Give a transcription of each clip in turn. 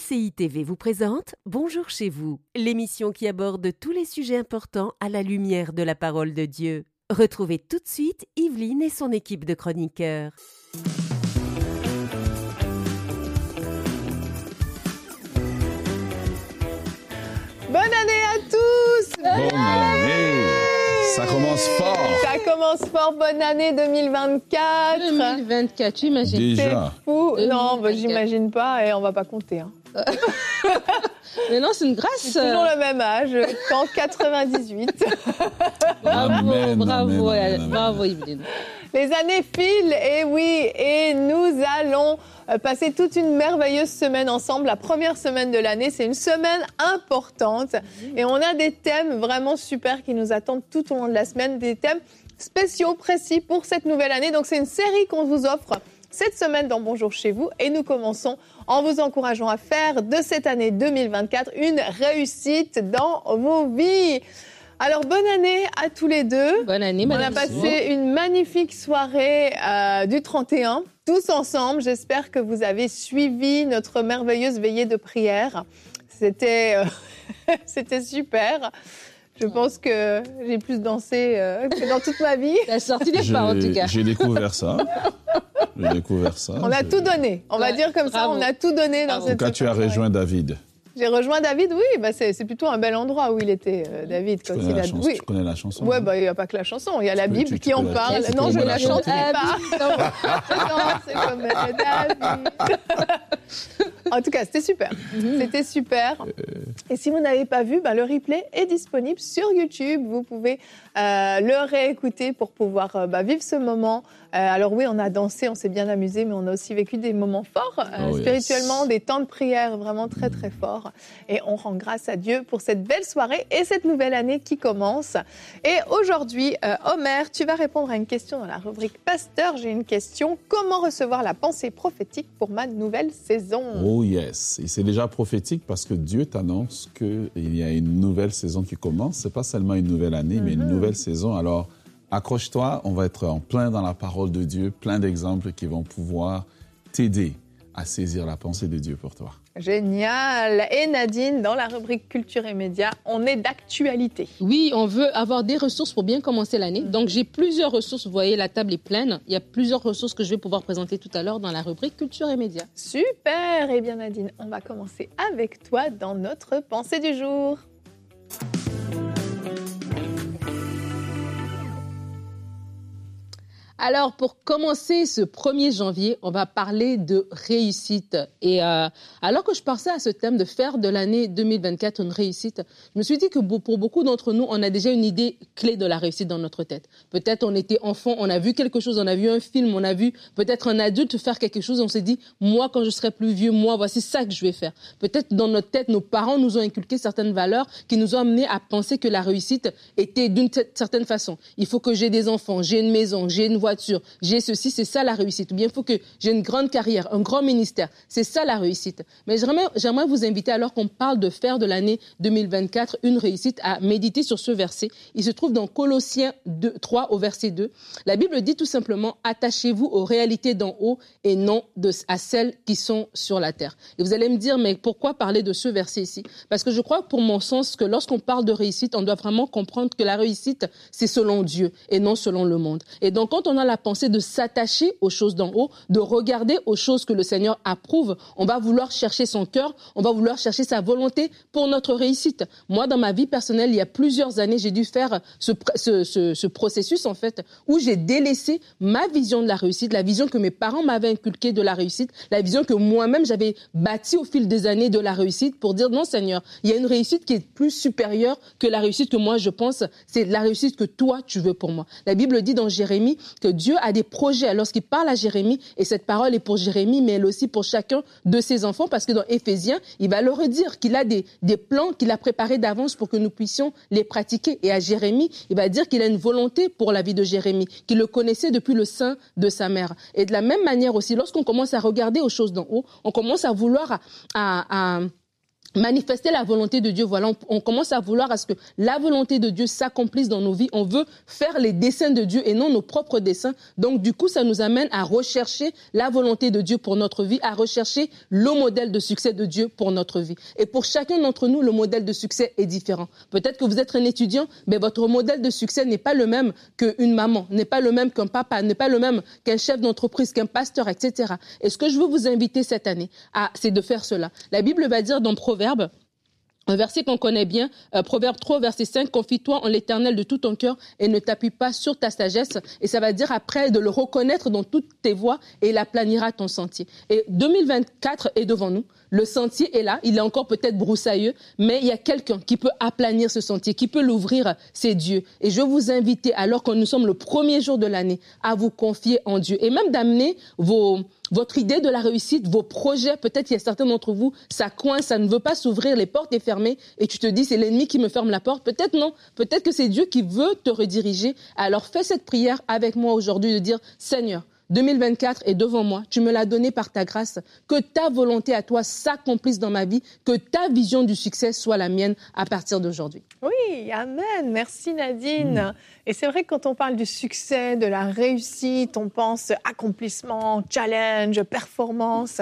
MCI TV vous présente Bonjour chez vous, l'émission qui aborde tous les sujets importants à la lumière de la parole de Dieu. Retrouvez tout de suite Yveline et son équipe de chroniqueurs. Bonne année à tous Bonne année Ça commence fort commence fort, bonne année 2024 2024, tu imagines C'est Déjà. fou 2024. Non, bah, j'imagine pas et on va pas compter. Hein. Mais non, c'est une grâce. Toujours le même âge qu'en 98. Bravo, Amen, bravo, amen, euh, amen, bravo Yveline. Les années filent, et oui, et nous allons euh, passer toute une merveilleuse semaine ensemble. La première semaine de l'année, c'est une semaine importante. Et on a des thèmes vraiment super qui nous attendent tout au long de la semaine, des thèmes spéciaux, précis pour cette nouvelle année. Donc c'est une série qu'on vous offre cette semaine dans Bonjour chez vous. Et nous commençons en vous encourageant à faire de cette année 2024 une réussite dans vos vies. Alors bonne année à tous les deux. Bonne année, On a madame. passé une magnifique soirée euh, du 31, tous ensemble. J'espère que vous avez suivi notre merveilleuse veillée de prière. C'était euh, c'était super. Je pense que j'ai plus dansé euh, que dans toute ma vie. T'as sorti des J'ai- pas, en tout cas. J'ai découvert ça. J'ai découvert ça. On a tout donné. On va dire comme ça, on a tout donné dans. En cette tout cas, tu as rejoint David. J'ai rejoint David, oui, bah c'est c'est plutôt un bel endroit où il était, euh, David. Tu quand connais, il la a... chanson, oui. tu connais la chanson Ouais, hein bah, il n'y a pas que la chanson, il y a la peux- Bible tu- tu qui en parle. Non, je la la chante Ah, pas. Non, c'est comme David. En tout cas, c'était super. C'était super. Et si vous n'avez pas vu, bah, le replay est disponible sur YouTube. Vous pouvez euh, le réécouter pour pouvoir euh, bah, vivre ce moment. Euh, alors oui, on a dansé, on s'est bien amusé, mais on a aussi vécu des moments forts euh, Oh, yes. spirituellement, des temps de prière vraiment très très forts. Et on rend grâce à Dieu pour cette belle soirée et cette nouvelle année qui commence. Et aujourd'hui, euh, Homer, tu vas répondre à une question dans la rubrique Pasteur. J'ai une question. Comment recevoir la pensée prophétique pour ma nouvelle saison? Oh yes. Et c'est déjà prophétique parce que Dieu t'annonce qu'il y a une nouvelle saison qui commence. C'est pas seulement une nouvelle année, mais une nouvelle saison. Alors, accroche-toi. On va être en plein dans la parole de Dieu, plein d'exemples qui vont pouvoir t'aider à saisir la pensée de Dieu pour toi. Génial. Et Nadine, dans la rubrique Culture et Médias, on est d'actualité. Oui, on veut avoir des ressources pour bien commencer l'année. Donc, j'ai plusieurs ressources. Vous voyez, la table est pleine. Il y a plusieurs ressources que je vais pouvoir présenter tout à l'heure dans la rubrique Culture et Médias. Super. Eh bien Nadine, on va commencer avec toi dans notre pensée du jour. Alors, pour commencer ce 1er janvier, on va parler de réussite. Et euh, alors que je pensais à ce thème de faire de l'année 2024 une réussite, je me suis dit que pour beaucoup d'entre nous, on a déjà une idée clé de la réussite dans notre tête. Peut-être on était enfant, on a vu quelque chose, on a vu un film, on a vu peut-être un adulte faire quelque chose, on s'est dit, moi, quand je serai plus vieux, moi, voici ça que je vais faire. Peut-être dans notre tête, nos parents nous ont inculqué certaines valeurs qui nous ont amenés à penser que la réussite était d'une certaine façon. Il faut que j'ai des enfants, j'ai une maison, j'ai une voiture, j'ai ceci, c'est ça la réussite. Ou bien il faut que j'ai une grande carrière, un grand ministère. C'est ça la réussite. Mais j'aimerais, vous inviter, alors qu'on parle de faire de l'année 2024 une réussite, à méditer sur ce verset. Il se trouve dans Colossiens 2, 3 au verset 2. La Bible dit tout simplement, attachez-vous aux réalités d'en haut et non à celles qui sont sur la terre. Et vous allez me dire, mais pourquoi parler de ce verset ici? Parce que je crois, pour mon sens, que lorsqu'on parle de réussite, on doit vraiment comprendre que la réussite, c'est selon Dieu et non selon le monde. Et donc, quand on la pensée de s'attacher aux choses d'en haut, de regarder aux choses que le Seigneur approuve, on va vouloir chercher son cœur, on va vouloir chercher sa volonté pour notre réussite. Moi, dans ma vie personnelle, il y a plusieurs années, j'ai dû faire ce processus, en fait, où j'ai délaissé ma vision de la réussite, la vision que mes parents m'avaient inculquée de la réussite, la vision que moi-même j'avais bâtie au fil des années de la réussite pour dire non, Seigneur, il y a une réussite qui est plus supérieure que la réussite que moi je pense, c'est la réussite que toi tu veux pour moi. La Bible dit dans Jérémie que Dieu a des projets lorsqu'il parle à Jérémie, et cette parole est pour Jérémie, mais elle aussi pour chacun de ses enfants, parce que dans Éphésiens, il va leur dire qu'il a des, plans qu'il a préparés d'avance pour que nous puissions les pratiquer. Et à Jérémie, il va dire qu'il a une volonté pour la vie de Jérémie, qu'il le connaissait depuis le sein de sa mère. Et de la même manière aussi, lorsqu'on commence à regarder aux choses d'en haut, on commence à vouloir manifester la volonté de Dieu. Voilà, on, commence à vouloir à ce que la volonté de Dieu s'accomplisse dans nos vies. On veut faire les desseins de Dieu et non nos propres desseins. Donc, du coup, ça nous amène à rechercher la volonté de Dieu pour notre vie, à rechercher le modèle de succès de Dieu pour notre vie. Et pour chacun d'entre nous, le modèle de succès est différent. Peut-être que vous êtes un étudiant, mais votre modèle de succès n'est pas le même qu'une maman, n'est pas le même qu'un papa, n'est pas le même qu'un chef d'entreprise, qu'un pasteur, etc. Et ce que je veux vous inviter cette année, c'est de faire cela. La Bible va dire dans Un verset qu'on connaît bien, euh, Proverbe 3, verset 5, confie-toi en l'éternel de tout ton cœur et ne t'appuie pas sur ta sagesse. Et ça va dire après de le reconnaître dans toutes tes voies et il aplanira ton sentier. Et 2024 est devant nous. Le sentier est là. Il est encore peut-être broussailleux, mais il y a quelqu'un qui peut aplanir ce sentier, qui peut l'ouvrir. C'est Dieu. Et je vous invite, alors que nous sommes le premier jour de l'année, à vous confier en Dieu et même d'amener vos, votre idée de la réussite, vos projets, peut-être il y a certains d'entre vous, ça coince, ça ne veut pas s'ouvrir, les portes sont fermées, et tu te dis c'est l'ennemi qui me ferme la porte. Peut-être non, peut-être que c'est Dieu qui veut te rediriger. Alors fais cette prière avec moi aujourd'hui de dire Seigneur, 2024 est devant moi. Tu me l'as donné par ta grâce. Que ta volonté à toi s'accomplisse dans ma vie. Que ta vision du succès soit la mienne à partir d'aujourd'hui. Oui, Amen. Merci Nadine. Et c'est vrai que quand on parle du succès, de la réussite, on pense accomplissement, challenge, performance.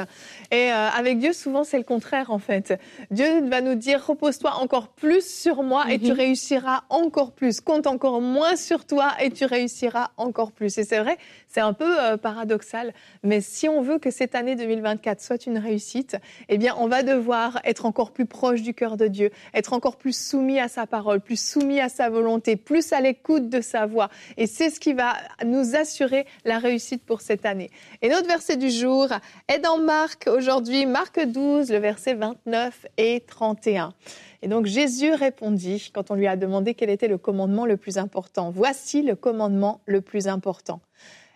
Et euh, avec Dieu, souvent, c'est le contraire en fait. Dieu va nous dire repose-toi encore plus sur moi et tu mhm. réussiras encore plus. Compte encore moins sur toi et tu réussiras encore plus. Et c'est vrai, c'est un peu euh, paradoxal, mais si on veut que cette année 2024 soit une réussite, eh bien, on va devoir être encore plus proche du cœur de Dieu, être encore plus soumis à sa parole, plus soumis à sa volonté, plus à l'écoute de sa voix. Et c'est ce qui va nous assurer la réussite pour cette année. Et notre verset du jour est dans Marc aujourd'hui, Marc 12, le verset 29 et 31. Et donc Jésus répondit quand on lui a demandé quel était le commandement le plus important. Voici le commandement le plus important.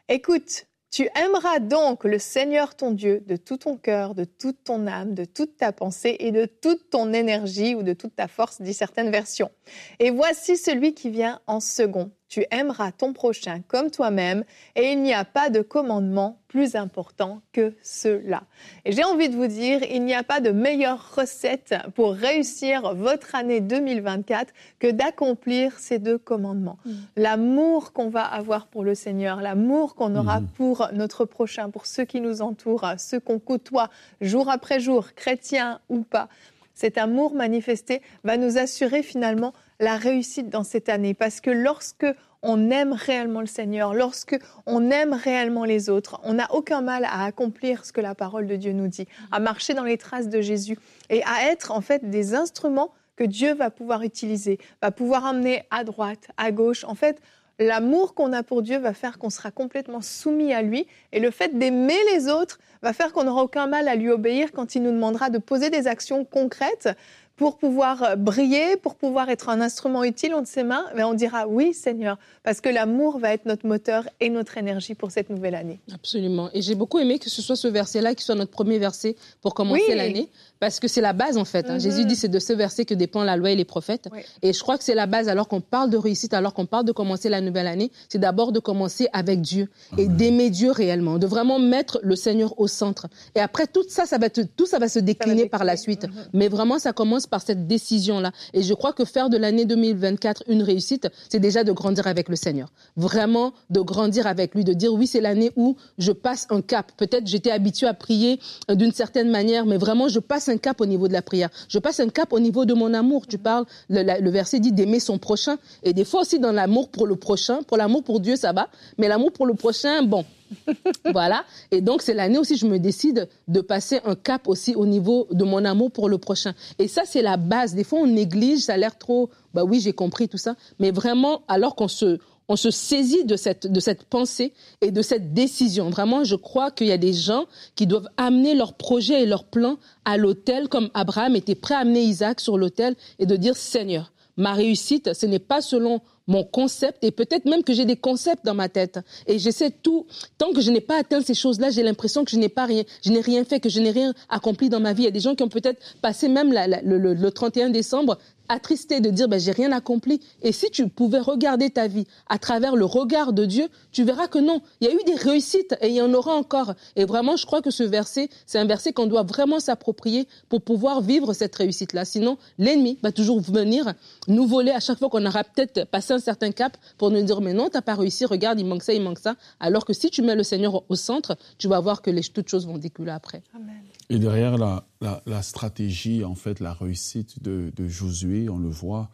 Écoute, tu aimeras donc le Seigneur ton Dieu de tout ton cœur, de toute ton âme, de toute ta pensée et de toute ton énergie ou de toute ta force, dit certaines versions. Et voici celui qui vient en second tu aimeras ton prochain comme toi-même et il n'y a pas de commandement plus important que cela. Et j'ai envie de vous dire, il n'y a pas de meilleure recette pour réussir votre année 2024 que d'accomplir ces deux commandements. Mm. L'amour qu'on va avoir pour le Seigneur, l'amour qu'on aura mm. pour notre prochain, pour ceux qui nous entourent, ceux qu'on côtoie jour après jour, chrétiens ou pas. Cet amour manifesté va nous assurer finalement la réussite dans cette année. Parce que lorsque on aime réellement le Seigneur, lorsque on aime réellement les autres, on n'a aucun mal à accomplir ce que la parole de Dieu nous dit, à marcher dans les traces de Jésus et à être en fait des instruments que Dieu va pouvoir utiliser, va pouvoir amener à droite, à gauche. En fait, l'amour qu'on a pour Dieu va faire qu'on sera complètement soumis à lui et le fait d'aimer les autres va faire qu'on n'aura aucun mal à lui obéir quand il nous demandera de poser des actions concrètes pour pouvoir euh, briller, pour pouvoir être un instrument utile entre ses mains, mais on dira oui Seigneur, parce que l'amour va être notre moteur et notre énergie pour cette nouvelle année. Absolument. Et j'ai beaucoup aimé que ce soit ce verset-là qui soit notre premier verset pour commencer l'année, parce que c'est la base en fait. Hein. Jésus dit c'est de ce verset que dépend la loi et les prophètes. Et je crois que c'est la base alors qu'on parle de réussite, alors qu'on parle de commencer la nouvelle année, c'est d'abord de commencer avec Dieu et d'aimer Dieu réellement, de vraiment mettre le Seigneur au centre. Et après tout ça, ça va tout ça va se décliner par la suite. Mhm. Mais vraiment, ça commence par cette décision-là. Et je crois que faire de l'année 2024 une réussite, c'est déjà de grandir avec le Seigneur. Vraiment de grandir avec lui, de dire oui, c'est l'année où je passe un cap. Peut-être j'étais habitué à prier euh, d'une certaine manière, mais vraiment je passe un cap au niveau de la prière. Je passe un cap au niveau de mon amour. Tu parles, le, verset dit d'aimer son prochain. Et des fois aussi dans l'amour pour le prochain, pour l'amour pour Dieu, ça va. Mais l'amour pour le prochain, bon, voilà. Et donc, c'est l'année aussi, je me décide de passer un cap aussi au niveau de mon amour pour le prochain. Et ça, c'est la base. Des fois, on néglige, ça a l'air trop, bah oui, j'ai compris tout ça. Mais vraiment, alors qu'on se, on se saisit de cette, de cette pensée et de cette décision. Vraiment, je crois qu'il y a des gens qui doivent amener leurs projets et leurs plans à l'autel, comme Abraham était prêt à amener Isaac sur l'autel et de dire, Seigneur, ma réussite, ce n'est pas selon mon concept et peut-être même que j'ai des concepts dans ma tête et j'essaie tout tant que je n'ai pas atteint ces choses-là j'ai l'impression que je n'ai pas rien je n'ai rien fait que je n'ai rien accompli dans ma vie il y a des gens qui ont peut-être passé même le, 31 décembre attristé de dire ben, j'ai rien accompli. Et si tu pouvais regarder ta vie à travers le regard de Dieu, tu verras que non, il y a eu des réussites et il y en aura encore. Et vraiment, je crois que ce verset, c'est un verset qu'on doit vraiment s'approprier pour pouvoir vivre cette réussite-là. Sinon, l'ennemi va toujours venir nous voler à chaque fois qu'on aura peut-être passé un certain cap pour nous dire mais non, t'as pas réussi, regarde, il manque ça, il manque ça. Alors que si tu mets le Seigneur au centre, tu vas voir que les, toutes choses vont découler après. Amen. Et derrière la, la, stratégie, en fait, la réussite de, de Josué, on le voit,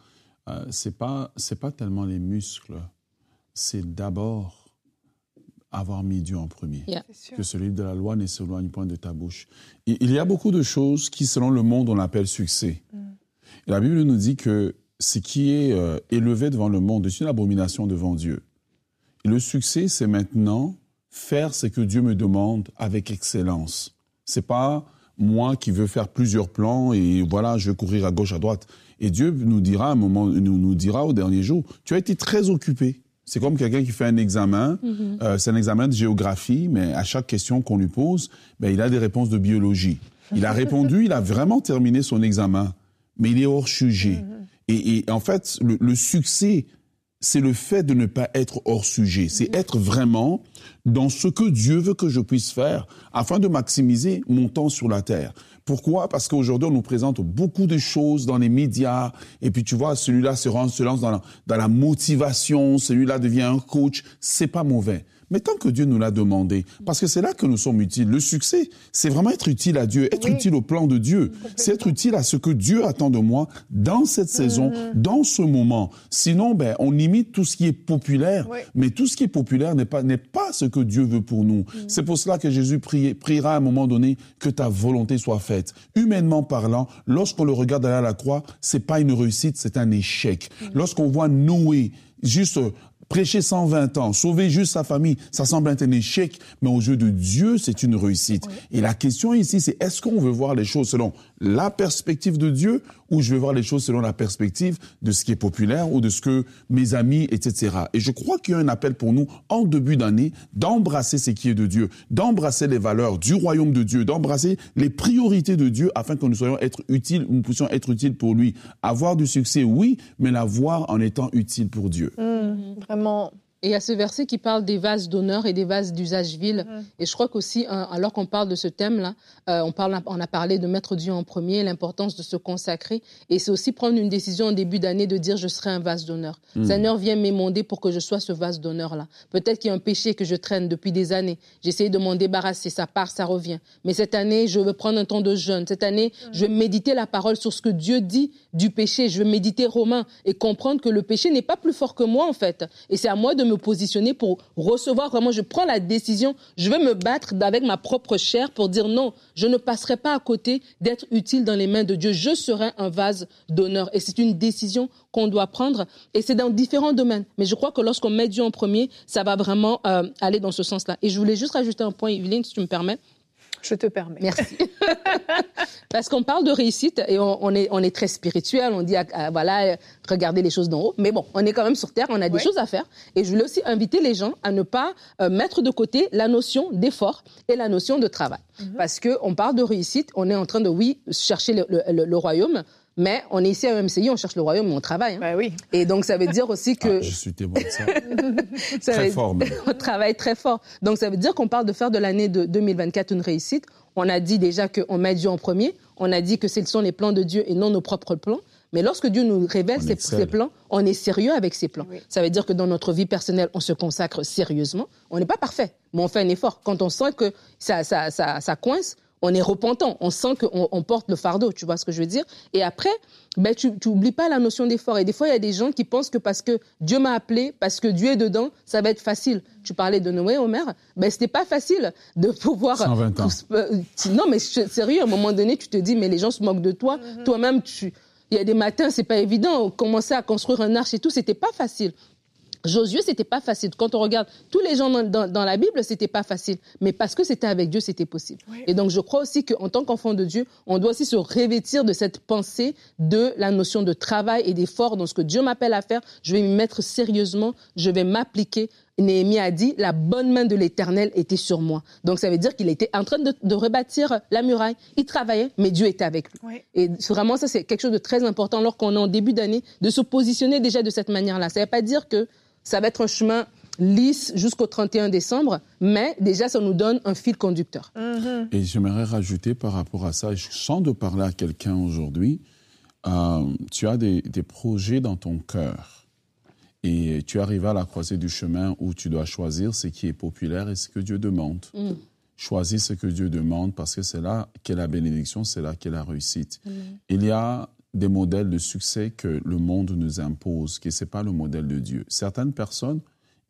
euh, c'est pas c'est pas tellement les muscles, c'est d'abord avoir mis Dieu en premier. Que celui de la loi ne s'éloigne point de ta bouche. il y a beaucoup de choses qui, selon le monde, on appelle succès. Mm. la Bible nous dit que ce qui est euh, élevé devant le monde est une abomination devant Dieu. Et le succès, c'est maintenant faire ce que Dieu me demande avec excellence. C'est pas moi qui veux faire plusieurs plans et voilà, je vais courir à gauche, à droite. Et Dieu nous dira un moment, nous, nous dira au dernier jour, tu as été très occupé. C'est comme quelqu'un qui fait un examen, mm-hmm. euh, c'est un examen de géographie, mais à chaque question qu'on lui pose, ben, il a des réponses de biologie. Il a répondu, il a vraiment terminé son examen, mais il est hors sujet. Mm-hmm. Et, et, en fait, le, le succès c'est le fait de ne pas être hors sujet. C'est être vraiment dans ce que Dieu veut que je puisse faire afin de maximiser mon temps sur la terre. Pourquoi? Parce qu'aujourd'hui, on nous présente beaucoup de choses dans les médias. Et puis, tu vois, celui-là se, se lance dans la, dans la motivation, celui-là devient un coach. C'est pas mauvais. Mais tant que Dieu nous l'a demandé, parce que c'est là que nous sommes utiles. Le succès, c'est vraiment être utile à Dieu, être utile au plan de Dieu. C'est être utile à ce que Dieu attend de moi dans cette saison, mm-hmm. dans ce moment. Sinon, ben, on imite tout ce qui est populaire, mais tout ce qui est populaire n'est pas, n'est pas ce que Dieu veut pour nous. Mm. C'est pour cela que Jésus priera à un moment donné que ta volonté soit faite. Humainement parlant, lorsqu'on le regarde aller à la croix, c'est pas une réussite, c'est un échec. Mm. Lorsqu'on voit Noé juste Prêcher 120 ans, sauver juste sa famille, ça semble être un échec, mais aux yeux de Dieu, c'est une réussite. Et la question ici, c'est est-ce qu'on veut voir les choses selon la perspective de Dieu ou je veux voir les choses selon la perspective de ce qui est populaire ou de ce que mes amis, etc. Et je crois qu'il y a un appel pour nous en début d'année d'embrasser ce qui est de Dieu, d'embrasser les valeurs du royaume de Dieu, d'embrasser les priorités de Dieu afin que nous soyons être utiles, nous puissions être utiles pour lui. Avoir du succès, oui, mais l'avoir en étant utile pour Dieu. Mmh, vraiment et il y a ce verset qui parle des vases d'honneur et des vases d'usage vil. Mm-hmm. Et je crois qu'aussi, hein, alors qu'on parle de ce thème-là, euh, on, parle, on a parlé de mettre Dieu en premier, l'importance de se consacrer. Et c'est aussi prendre une décision en début d'année de dire je serai un vase d'honneur. Mm. Seigneur, viens m'émonder pour que je sois ce vase d'honneur-là. Peut-être qu'il y a un péché que je traîne depuis des années. J'essaie de m'en débarrasser, ça part, ça revient. Mais cette année, je veux prendre un temps de jeûne. Cette année, mm. je veux méditer la parole sur ce que Dieu dit du péché. Je veux méditer Romain et comprendre que le péché n'est pas plus fort que moi, en fait. Et c'est à moi de me positionner pour recevoir vraiment, je prends la décision, je vais me battre avec ma propre chair pour dire non, je ne passerai pas à côté d'être utile dans les mains de Dieu. Je serai un vase d'honneur. Et c'est une décision qu'on doit prendre. Et c'est dans différents domaines. Mais je crois que lorsqu'on met Dieu en premier, ça va vraiment euh, aller dans ce sens-là. Et je voulais juste rajouter un point, Yveline, si tu me permets. Je te permets. Merci. Parce qu'on parle de réussite et on, est, on est très spirituel. On dit, ah, voilà, regardez les choses d'en haut. Mais bon, on est quand même sur Terre, on a des choses à faire. Et je voulais aussi inviter les gens à ne pas euh, mettre de côté la notion d'effort et la notion de travail. Mhm. Parce qu'on parle de réussite, on est en train de, oui, chercher le royaume, mais on est ici à MCI, on cherche le royaume, mais on travaille. Hein. Bah oui. Et donc, ça veut dire aussi que... Ah, je suis témoin de ça. ça très fort, même. On travaille très fort. Donc, ça veut dire qu'on parle de faire de l'année de 2024 une réussite. On a dit déjà qu'on met Dieu en premier. On a dit que ce sont les plans de Dieu et non nos propres plans. Mais lorsque Dieu nous révèle ses, plans, on est sérieux avec ses plans. Ça veut dire que dans notre vie personnelle, on se consacre sérieusement. On n'est pas parfait, mais on fait un effort. Quand on sent que ça, ça, ça, ça coince, on est repentant, on sent qu'on porte le fardeau, tu vois ce que je veux dire? Et après, ben, tu n'oublies pas la notion d'effort. Et des fois, il y a des gens qui pensent que parce que Dieu m'a appelé, parce que Dieu est dedans, ça va être facile. Tu parlais de Noé, Omer, ben, c'était pas facile de pouvoir... 120 ans. Non, mais sérieux, à un moment donné, tu te dis, mais les gens se moquent de toi. Mm-hmm. Toi-même, tu... Il y a des matins, c'est pas évident. Commencer à construire un arche et tout, c'était pas facile. Josué, c'était pas facile. Quand on regarde tous les gens dans, la Bible, c'était pas facile. Mais parce que c'était avec Dieu, c'était possible. Et donc, je crois aussi qu'en tant qu'enfant de Dieu, on doit aussi se revêtir de cette pensée de la notion de travail et d'effort dans ce que Dieu m'appelle à faire. Je vais m'y mettre sérieusement. Je vais m'appliquer Néhémie a dit, la bonne main de l'Éternel était sur moi. Donc ça veut dire qu'il était en train de, rebâtir la muraille. Il travaillait, mais Dieu était avec lui. Et vraiment, ça c'est quelque chose de très important alors qu'on est en début d'année, de se positionner déjà de cette manière-là. Ça ne veut pas dire que ça va être un chemin lisse jusqu'au 31 décembre, mais déjà, ça nous donne un fil conducteur. Mm-hmm. Et j'aimerais rajouter par rapport à ça, je sens de parler à quelqu'un aujourd'hui, euh, tu as des, projets dans ton cœur et tu arrives à la croisée du chemin où tu dois choisir ce qui est populaire et ce que Dieu demande. Mm. Choisis ce que Dieu demande parce que c'est là qu'est la bénédiction, c'est là qu'est la réussite. Il y a des modèles de succès que le monde nous impose, qui ce n'est pas le modèle de Dieu. Certaines personnes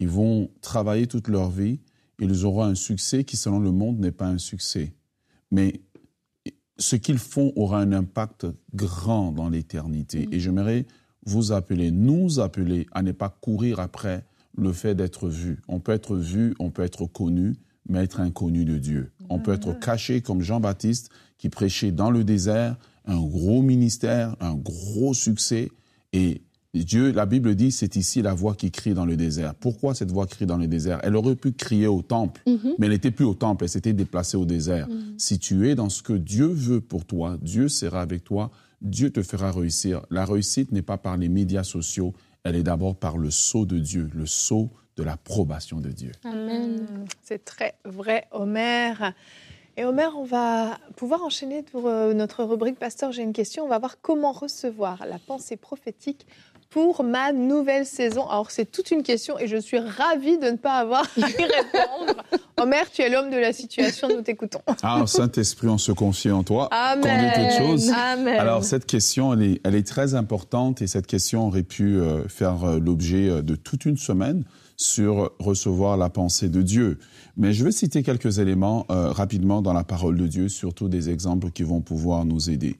ils vont travailler toute leur vie, ils auront un succès qui, selon le monde, n'est pas un succès. Mais ce qu'ils font aura un impact grand dans l'éternité. Mm. Et j'aimerais vous appeler, nous appeler à ne pas courir après le fait d'être vu. On peut être vu, on peut être connu, mais être inconnu de Dieu. On peut être caché comme Jean-Baptiste qui prêchait dans le désert, un gros ministère, un gros succès, et Dieu, la Bible dit, c'est ici la voix qui crie dans le désert. Pourquoi cette voix crie dans le désert? Elle aurait pu crier au temple, mhm. mais elle n'était plus au temple, elle s'était déplacée au désert. Mhm. Si tu es dans ce que Dieu veut pour toi, Dieu sera avec toi, Dieu te fera réussir. La réussite n'est pas par les médias sociaux, elle est d'abord par le sceau de Dieu, le sceau de l'approbation de Dieu. Amen. C'est très vrai, Omer. Et Omer, on va pouvoir enchaîner pour euh, notre rubrique Pasteur, j'ai une question. On va voir comment recevoir la pensée prophétique pour ma nouvelle saison Alors, c'est toute une question et je suis ravie de ne pas avoir à y répondre. Omer, tu es l'homme de la situation, nous t'écoutons. Ah, Saint-Esprit, on se confie en toi. Amen. toutes choses. Alors, cette question, elle est, elle est, très importante et cette question aurait pu euh, faire euh, l'objet de toute une semaine sur recevoir la pensée de Dieu. Mais je vais citer quelques éléments rapidement dans la parole de Dieu, surtout des exemples qui vont pouvoir nous aider.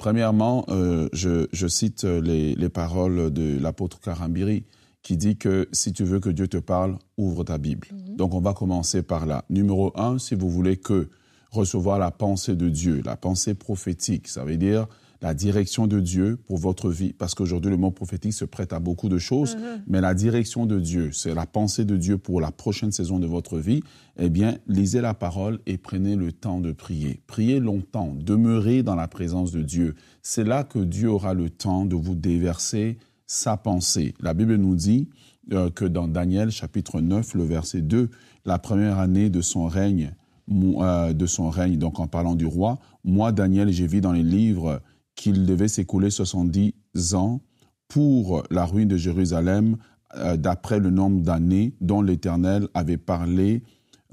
Premièrement, euh, je, cite euh, les, paroles de l'apôtre Karambiri qui dit que si tu veux que Dieu te parle, ouvre ta Bible. Mhm. Donc on va commencer par là. Numéro un, si vous voulez que recevoir la pensée de Dieu, la pensée prophétique, ça veut dire la direction de Dieu pour votre vie, parce qu'aujourd'hui le mot prophétique se prête à beaucoup de choses, mhm. mais la direction de Dieu, c'est la pensée de Dieu pour la prochaine saison de votre vie, eh bien, lisez la parole et prenez le temps de prier. Priez longtemps, demeurez dans la présence de Dieu. C'est là que Dieu aura le temps de vous déverser sa pensée. La Bible nous dit euh, que dans Daniel chapitre 9, le verset 2, la première année de son règne, euh, de son règne, donc en parlant du roi, moi, Daniel, j'ai vu dans les livres qu'il devait s'écouler 70 ans pour la ruine de Jérusalem, euh, d'après le nombre d'années dont l'Éternel avait parlé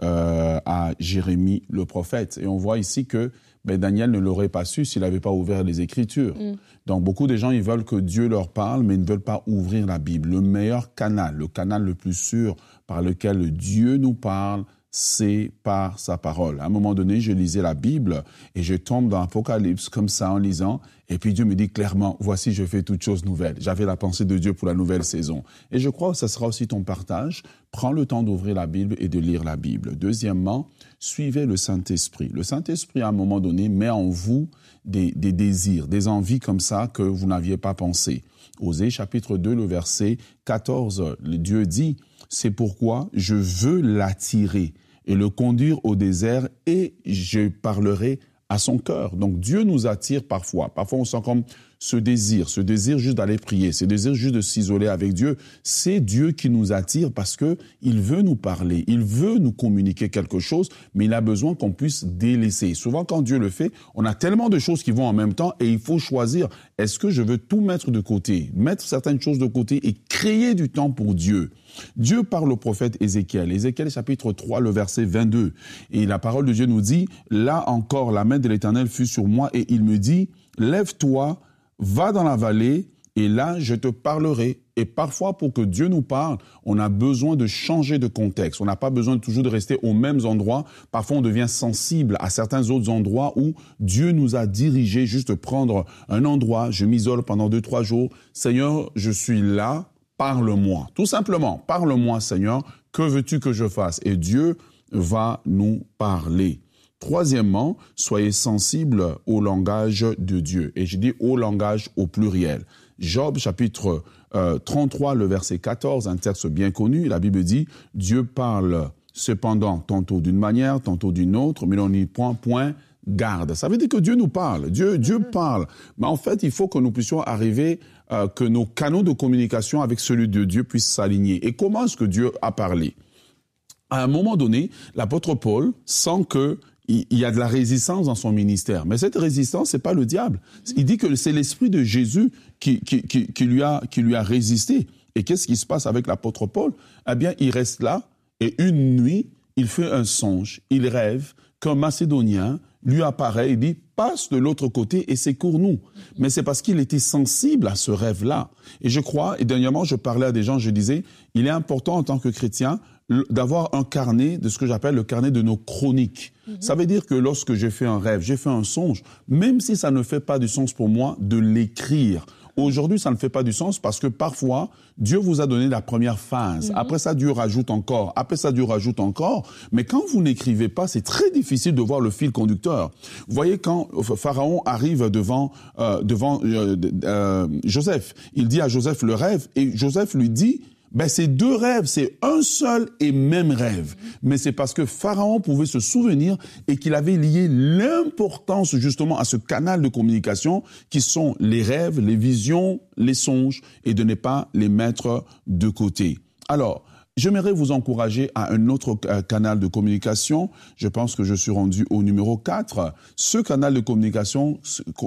euh, à Jérémie le prophète. Et on voit ici que ben, Daniel ne l'aurait pas su s'il n'avait pas ouvert les Écritures. Mm. Donc beaucoup de gens, ils veulent que Dieu leur parle, mais ils ne veulent pas ouvrir la Bible. Le meilleur canal, le canal le plus sûr par lequel Dieu nous parle, c'est par sa parole. À un moment donné, je lisais la Bible et je tombe dans l'Apocalypse comme ça en lisant. Et puis Dieu me dit clairement, voici, je fais toutes choses nouvelles. J'avais la pensée de Dieu pour la nouvelle saison. Et je crois que ce sera aussi ton partage. Prends le temps d'ouvrir la Bible et de lire la Bible. Deuxièmement, suivez le Saint-Esprit. Le Saint-Esprit, à un moment donné, met en vous des, des désirs, des envies comme ça que vous n'aviez pas pensé. Osée chapitre 2, le verset 14, Dieu dit, c'est pourquoi je veux l'attirer et le conduire au désert et je parlerai à son cœur. Donc Dieu nous attire parfois. Parfois on sent comme ce désir, ce désir juste d'aller prier, ce désir juste de s'isoler avec Dieu. C'est Dieu qui nous attire parce que il veut nous parler, il veut nous communiquer quelque chose, mais il a besoin qu'on puisse délaisser. Souvent quand Dieu le fait, on a tellement de choses qui vont en même temps et il faut choisir. Est-ce que je veux tout mettre de côté, mettre certaines choses de côté et créer du temps pour Dieu? Dieu parle au prophète Ézéchiel. Ézéchiel chapitre 3, le verset 22. Et la parole de Dieu nous dit, là encore, la main de l'Éternel fut sur moi et il me dit, lève-toi, va dans la vallée et là, je te parlerai. Et parfois, pour que Dieu nous parle, on a besoin de changer de contexte. On n'a pas besoin toujours de rester aux mêmes endroits. Parfois, on devient sensible à certains autres endroits où Dieu nous a dirigés. Juste prendre un endroit, je m'isole pendant deux, trois jours. Seigneur, je suis là parle-moi. Tout simplement, parle-moi Seigneur, que veux-tu que je fasse? Et Dieu va nous parler. Troisièmement, soyez sensibles au langage de Dieu. Et je dis au langage au pluriel. Job chapitre 33, euh, le verset 14, un texte bien connu, la Bible dit, Dieu parle cependant tantôt d'une manière, tantôt d'une autre, mais on n'y prend point garde. Ça veut dire que Dieu nous parle, Dieu, Dieu mm-hmm. parle. Mais en fait, il faut que nous puissions arriver, euh, que nos canaux de communication avec celui de Dieu puissent s'aligner. Et comment est-ce que Dieu a parlé? À un moment donné, l'apôtre Paul sent que il y a de la résistance dans son ministère. Mais cette résistance, c'est pas le diable. Il dit que c'est l'esprit de Jésus qui, lui a, qui lui a résisté. Et qu'est-ce qui se passe avec l'apôtre Paul? Eh bien, il reste là et une nuit, il fait un songe. Il rêve qu'un Macédonien lui apparaît et dit passe de l'autre côté et secours-nous. Mais c'est parce qu'il était sensible à ce rêve-là. Et je crois, et dernièrement, je parlais à des gens, je disais, il est important en tant que chrétien d'avoir un carnet de ce que j'appelle le carnet de nos chroniques. Mhm. Ça veut dire que lorsque j'ai fait un rêve, j'ai fait un songe, même si ça ne fait pas du sens pour moi, de l'écrire. Aujourd'hui, ça ne fait pas du sens parce que parfois, Dieu vous a donné la première phase. Mhm. Après ça, Dieu rajoute encore. Après ça, Dieu rajoute encore. Mais quand vous n'écrivez pas, c'est très difficile de voir le fil conducteur. Vous voyez, quand Pharaon arrive devant, euh, devant euh, euh, Joseph, il dit à Joseph le rêve et Joseph lui dit, ben, c'est deux rêves, c'est un seul et même rêve. Mais c'est parce que Pharaon pouvait se souvenir et qu'il avait lié l'importance justement à ce canal de communication qui sont les rêves, les visions, les songes et de ne pas les mettre de côté. Alors, J'aimerais vous encourager à un autre euh, canal de communication. Je pense que je suis rendu au numéro 4. Ce canal de communication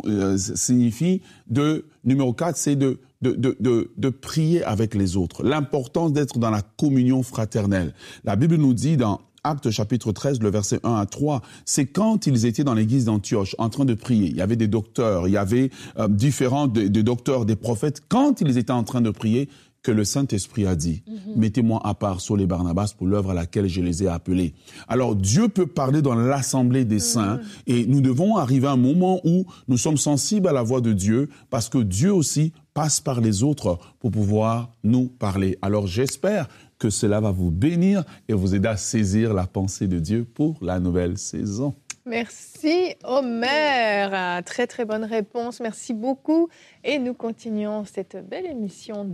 euh, signifie de, numéro 4, c'est de de, de, de, prier avec les autres, l'importance d'être dans la communion fraternelle. La Bible nous dit dans Acte chapitre 13, le verset 1 à 3, c'est quand ils étaient dans l'église d'Antioche en train de prier. Il y avait des docteurs, il y avait euh, différents des docteurs, des prophètes. Quand ils étaient en train de prier, que le Saint-Esprit a dit, mhm. mettez-moi à part sur les Barnabas pour l'œuvre à laquelle je les ai appelés. Alors Dieu peut parler dans l'assemblée des saints mhm. et nous devons arriver à un moment où nous sommes sensibles à la voix de Dieu parce que Dieu aussi passe par les autres pour pouvoir nous parler. Alors j'espère que cela va vous bénir et vous aider à saisir la pensée de Dieu pour la nouvelle saison. Merci Omer. Très très bonne réponse. Merci beaucoup. Et nous continuons cette belle émission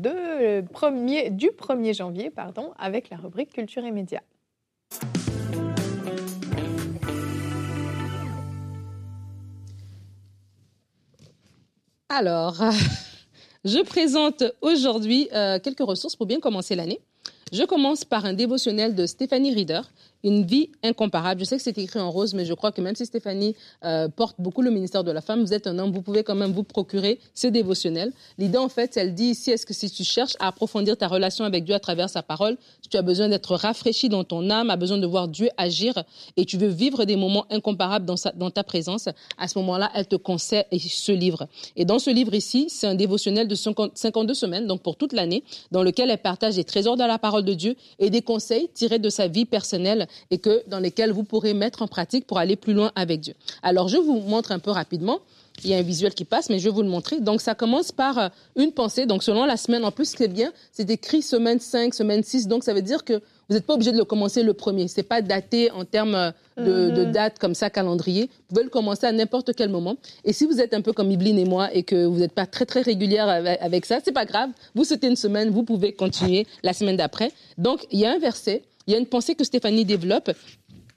premier, du 1er janvier avec la rubrique Culture et Médias. Alors, je présente aujourd'hui euh, quelques ressources pour bien commencer l'année. Je commence par un dévotionnel de Stéphanie Reader une vie incomparable. Je sais que c'est écrit en rose, mais je crois que même si Stéphanie euh, porte beaucoup le ministère de la femme, vous êtes un homme, vous pouvez quand même vous procurer ce dévotionnel. L'idée, en fait, elle dit ici, est-ce que si tu cherches à approfondir ta relation avec Dieu à travers sa parole, tu as besoin d'être rafraîchi dans ton âme, as besoin de voir Dieu agir et tu veux vivre des moments incomparables dans, sa, dans ta présence, à ce moment-là, elle te conseille ce livre. Et dans ce livre ici, c'est un dévotionnel de 52 semaines, donc pour toute l'année, dans lequel elle partage des trésors de la parole de Dieu et des conseils tirés de sa vie personnelle et que dans lesquels vous pourrez mettre en pratique pour aller plus loin avec Dieu. Alors, je vous montre un peu rapidement. Il y a un visuel qui passe, mais je vais vous le montrer. Donc, ça commence par euh, une pensée. Donc, selon la semaine, en plus, ce qui est bien, c'est écrit semaine 5, semaine 6. Donc, ça veut dire que vous n'êtes pas obligé de le commencer le premier. C'est pas daté en termes euh, de, mhm. date comme ça, calendrier. Vous pouvez le commencer à n'importe quel moment. Et si vous êtes un peu comme Yveline et moi et que vous n'êtes pas très, très régulière avec, avec ça, c'est pas grave. Vous sautez une semaine, vous pouvez continuer la semaine d'après. Donc, il y a un verset il y a une pensée que Stéphanie développe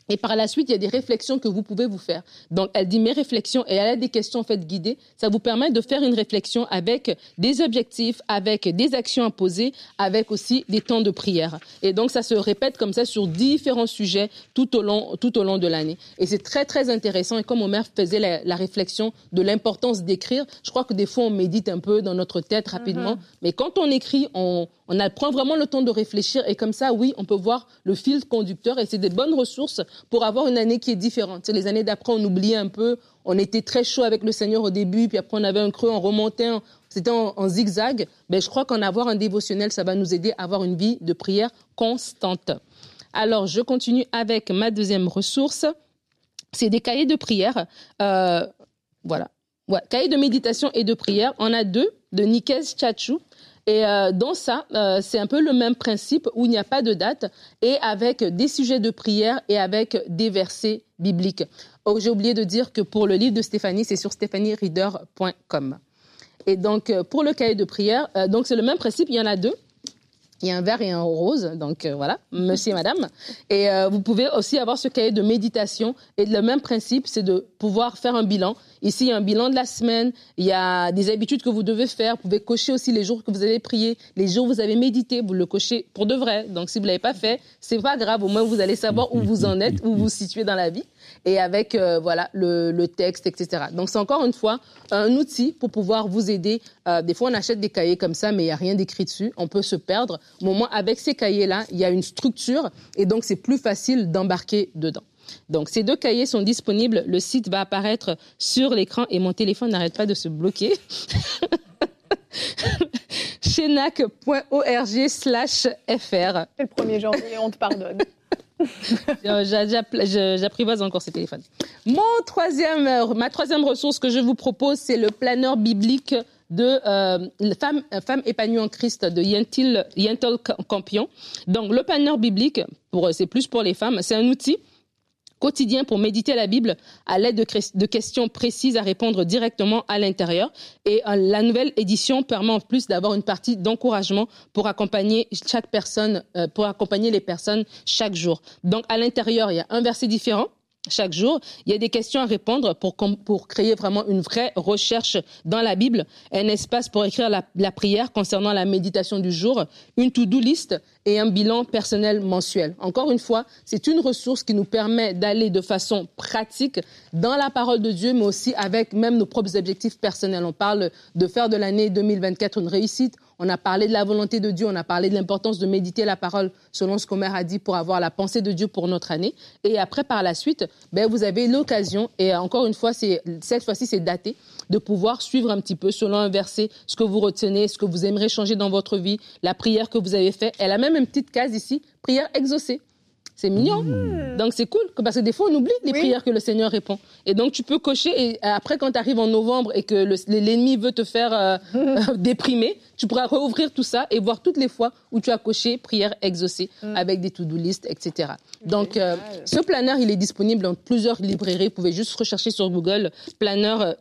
et par la suite, il y a des réflexions que vous pouvez vous faire. Donc, elle dit mes réflexions et elle a des questions en fait guidées. Ça vous permet de faire une réflexion avec des objectifs, avec des actions à poser, avec aussi des temps de prière. Et donc, ça se répète comme ça sur différents sujets tout au long, tout au long de l'année. Et c'est très, très intéressant. Et comme Omer faisait la, réflexion de l'importance d'écrire, je crois que des fois, on médite un peu dans notre tête rapidement. Mm-hmm. Mais quand on écrit, on, on prend vraiment le temps de réfléchir. Et comme ça, oui, on peut voir le fil conducteur. Et c'est des bonnes ressources pour avoir une année qui est différente. les années d'après, on oubliait un peu, on était très chaud avec le Seigneur au début, puis après on avait un creux, on remontait, c'était en, zigzag. Mais ben, je crois qu'en avoir un dévotionnel, ça va nous aider à avoir une vie de prière constante. Alors, je continue avec ma deuxième ressource. C'est des cahiers de prière. Euh, voilà. Cahiers de méditation et de prière. On a deux de Nikes Chachou. Et euh, dans ça, euh, c'est un peu le même principe où il n'y a pas de date et avec des sujets de prière et avec des versets biblique. Oh, j'ai oublié de dire que pour le livre de Stéphanie, c'est sur stéphaniereader.com. Et donc, euh, pour le cahier de prière, c'est le même principe, il y en a deux. Il y a un vert et un rose, donc voilà, monsieur et madame. Et vous pouvez aussi avoir ce cahier de méditation. Et le même principe, c'est de pouvoir faire un bilan. Ici, il y a un bilan de la semaine, il y a des habitudes que vous devez faire. Vous pouvez cocher aussi les jours que vous avez prié, les jours où vous avez médité, vous le cochez pour de vrai. Donc, si vous ne l'avez pas fait, c'est pas grave, au moins vous allez savoir où vous en êtes, où vous vous situez dans la vie et avec euh, voilà le, texte, etc. Donc c'est encore une fois un outil pour pouvoir vous aider. Euh, des fois on achète des cahiers comme ça, mais il n'y a rien d'écrit dessus. On peut se perdre. Au moins avec ces cahiers-là, il y a une structure et donc c'est plus facile d'embarquer dedans. Donc ces deux cahiers sont disponibles. Le site va apparaître sur l'écran et mon téléphone n'arrête pas de se bloquer. chenac.org slash fr. C'est le 1er janvier, on te pardonne. J'apprivoise encore ces téléphones. Mon troisième, ma troisième ressource que je vous propose, c'est le planeur biblique de euh, femme, femme épanouie en Christ de Yentel Campion. Donc, le planeur biblique, c'est plus pour les femmes, c'est un outil quotidien pour méditer la Bible à l'aide de, questions précises à répondre directement à l'intérieur. Et euh, la nouvelle édition permet en plus d'avoir une partie d'encouragement pour accompagner chaque personne, euh, pour accompagner les personnes chaque jour. Donc à l'intérieur, il y a un verset différent chaque jour. Il y a des questions à répondre pour, pour créer vraiment une vraie recherche dans la Bible, un espace pour écrire la, la prière concernant la méditation du jour, une to-do list et un bilan personnel mensuel. Encore une fois, c'est une ressource qui nous permet d'aller de façon pratique dans la parole de Dieu, mais aussi avec même nos propres objectifs personnels. On parle de faire de l'année 2024 une réussite. On a parlé de la volonté de Dieu, on a parlé de l'importance de méditer la parole selon ce qu'Omer a dit pour avoir la pensée de Dieu pour notre année. Et après, par la suite, ben, vous avez l'occasion, et encore une fois, cette fois-ci, c'est daté, de pouvoir suivre un petit peu selon un verset ce que vous retenez, ce que vous aimeriez changer dans votre vie, la prière que vous avez faite. Elle a même une petite case ici, prière exaucée. C'est mignon. Hmm. Donc c'est cool parce que des fois on oublie les prières que le Seigneur répond. Et donc tu peux cocher et après quand tu arrives en novembre et que l'ennemi veut te faire euh, déprimer, tu pourras rouvrir tout ça et voir toutes les fois où tu as coché prière exaucée hmm. avec des to-do list, etc. Donc euh, ce planeur il est disponible dans plusieurs librairies. Vous pouvez juste rechercher sur Google planeur euh,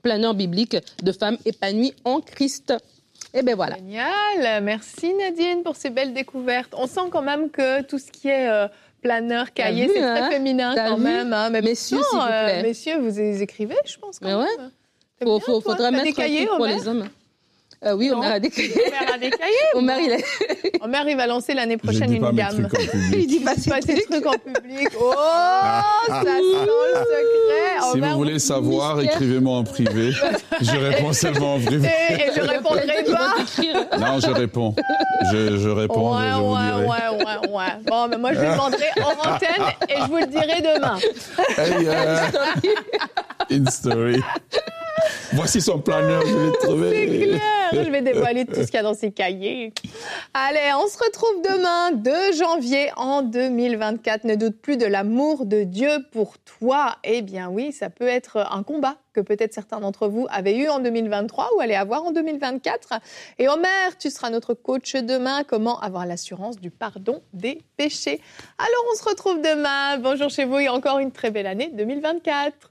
planeur biblique de femmes épanouies en Christ. Et ben voilà. Génial. Merci Nadine pour ces belles découvertes. On sent quand même que tout ce qui est euh, planeur, cahier, c'est très hein? féminin quand même. Hein. Mais messieurs, s'il vous euh, messieurs, vous écrivez, je pense. Quand mais même. ouais. Il faudrait mettre des cahiers pour les hommes. Euh, oui, on a des cahiers. Omer a des cahiers. Omer, il, a... il va lancer l'année prochaine une gamme. il dit pas ses trucs en public. Oh, ça sent le secret. Si vous voulez savoir, écrivez-moi en privé. je réponds seulement en privé. Et, je répondrai pas. Non, je réponds. Je, je réponds. Ouais, je vous ouais, dirai. ouais, ouais, ouais. Bon, mais moi, je lui demanderai en antenne et je vous le dirai demain. Hey, uh, in story. Voici son planeur, je l'ai trouvé. C'est clair, je vais dévoiler tout ce qu'il y a dans ses cahiers. Allez, on se retrouve demain, 2 janvier en 2024. Ne doute plus de l'amour de Dieu pour toi. Eh bien oui, ça peut être un combat que peut-être certains d'entre vous avaient eu en 2023 ou allaient avoir en 2024. Et Omer, tu seras notre coach demain. Comment avoir l'assurance du pardon des péchés? Alors on se retrouve demain. Bonjour chez vous et encore une très belle année 2024.